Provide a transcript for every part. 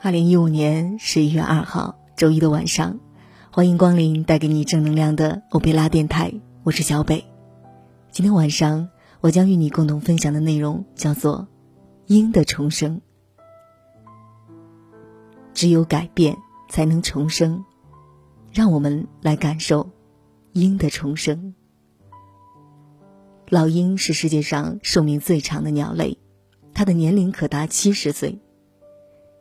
二零一五年十一月二号周一的晚上，欢迎光临带给你正能量的欧贝拉电台，我是小北。今天晚上我将与你共同分享的内容叫做“鹰的重生”。只有改变才能重生，让我们来感受鹰的重生。老鹰是世界上寿命最长的鸟类，它的年龄可达七十岁。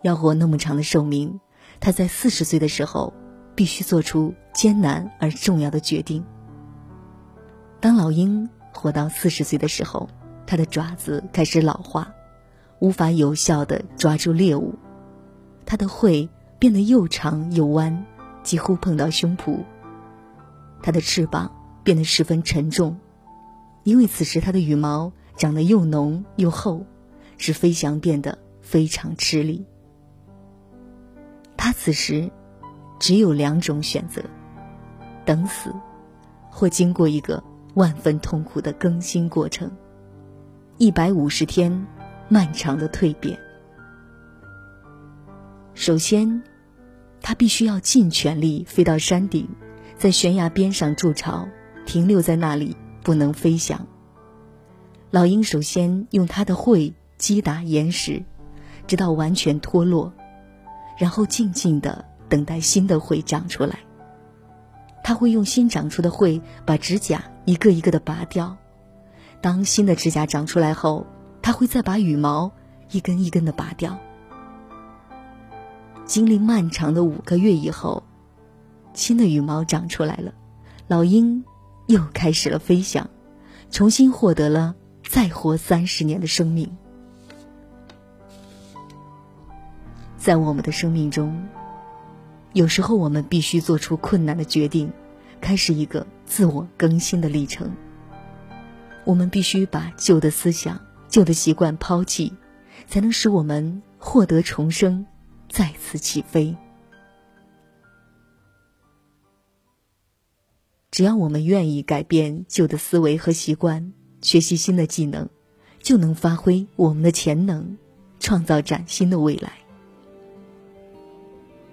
要活那么长的寿命，它在四十岁的时候必须做出艰难而重要的决定。当老鹰活到四十岁的时候，它的爪子开始老化，无法有效的抓住猎物，它的喙变得又长又弯，几乎碰到胸脯。它的翅膀变得十分沉重。因为此时它的羽毛长得又浓又厚，使飞翔变得非常吃力。他此时只有两种选择：等死，或经过一个万分痛苦的更新过程——一百五十天漫长的蜕变。首先，他必须要尽全力飞到山顶，在悬崖边上筑巢，停留在那里。不能飞翔。老鹰首先用它的喙击打岩石，直到完全脱落，然后静静的等待新的喙长出来。它会用新长出的喙把指甲一个一个的拔掉。当新的指甲长出来后，它会再把羽毛一根一根的拔掉。经历漫长的五个月以后，新的羽毛长出来了，老鹰。又开始了飞翔，重新获得了再活三十年的生命。在我们的生命中，有时候我们必须做出困难的决定，开始一个自我更新的历程。我们必须把旧的思想、旧的习惯抛弃，才能使我们获得重生，再次起飞。只要我们愿意改变旧的思维和习惯，学习新的技能，就能发挥我们的潜能，创造崭新的未来。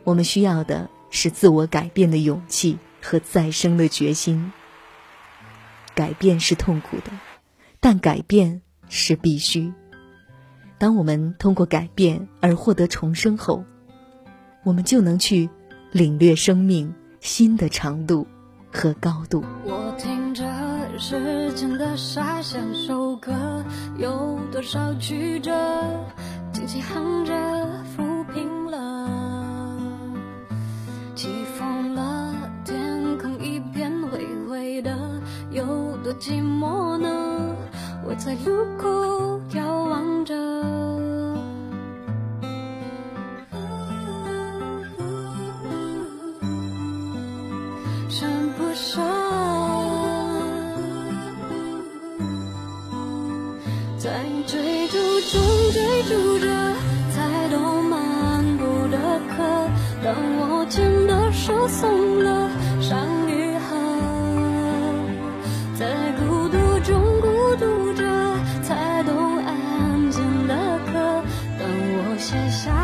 我们需要的是自我改变的勇气和再生的决心。改变是痛苦的，但改变是必须。当我们通过改变而获得重生后，我们就能去领略生命新的长度。和高度。我听着时间的沙像首歌，有多少曲折，轻轻哼着路口眺望着。在追逐中追逐着，才懂漫步的客。当我牵的手松了，写下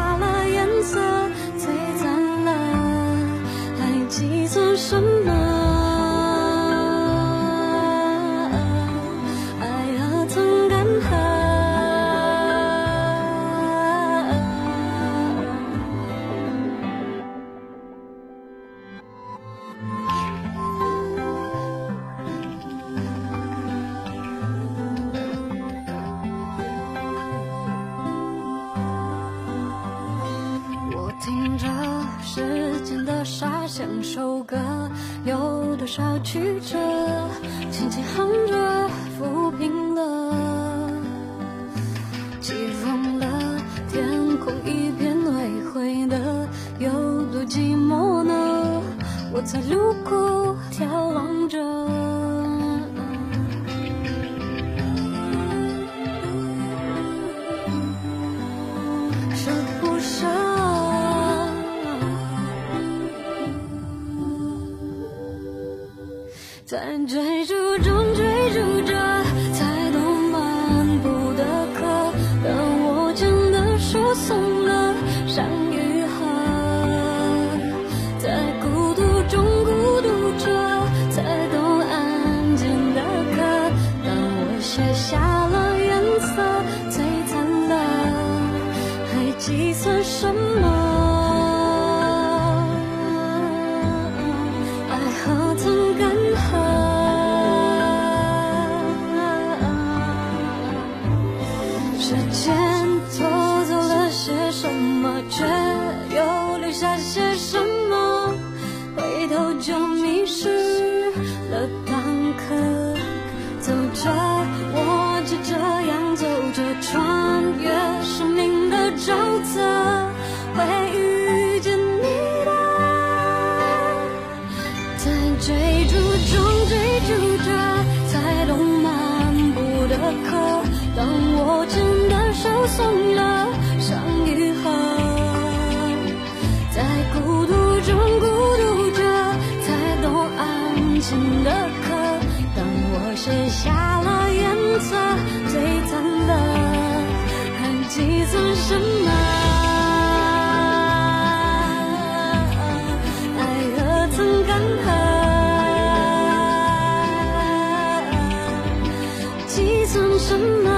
沙像首歌，有多少曲折，轻轻哼着，抚平了。起风了，天空一片灰灰的，有多寂寞呢？我在路过在追逐中追逐着么，却又留下些什么？回头就迷失了当刻。走着，我就这样走着，穿越生命的沼泽，会遇见你的，在追逐中追逐着，在路漫步的渴，当我真的手松了，写下了颜色最惨的，还计算什么？爱何曾干涸？计算什么？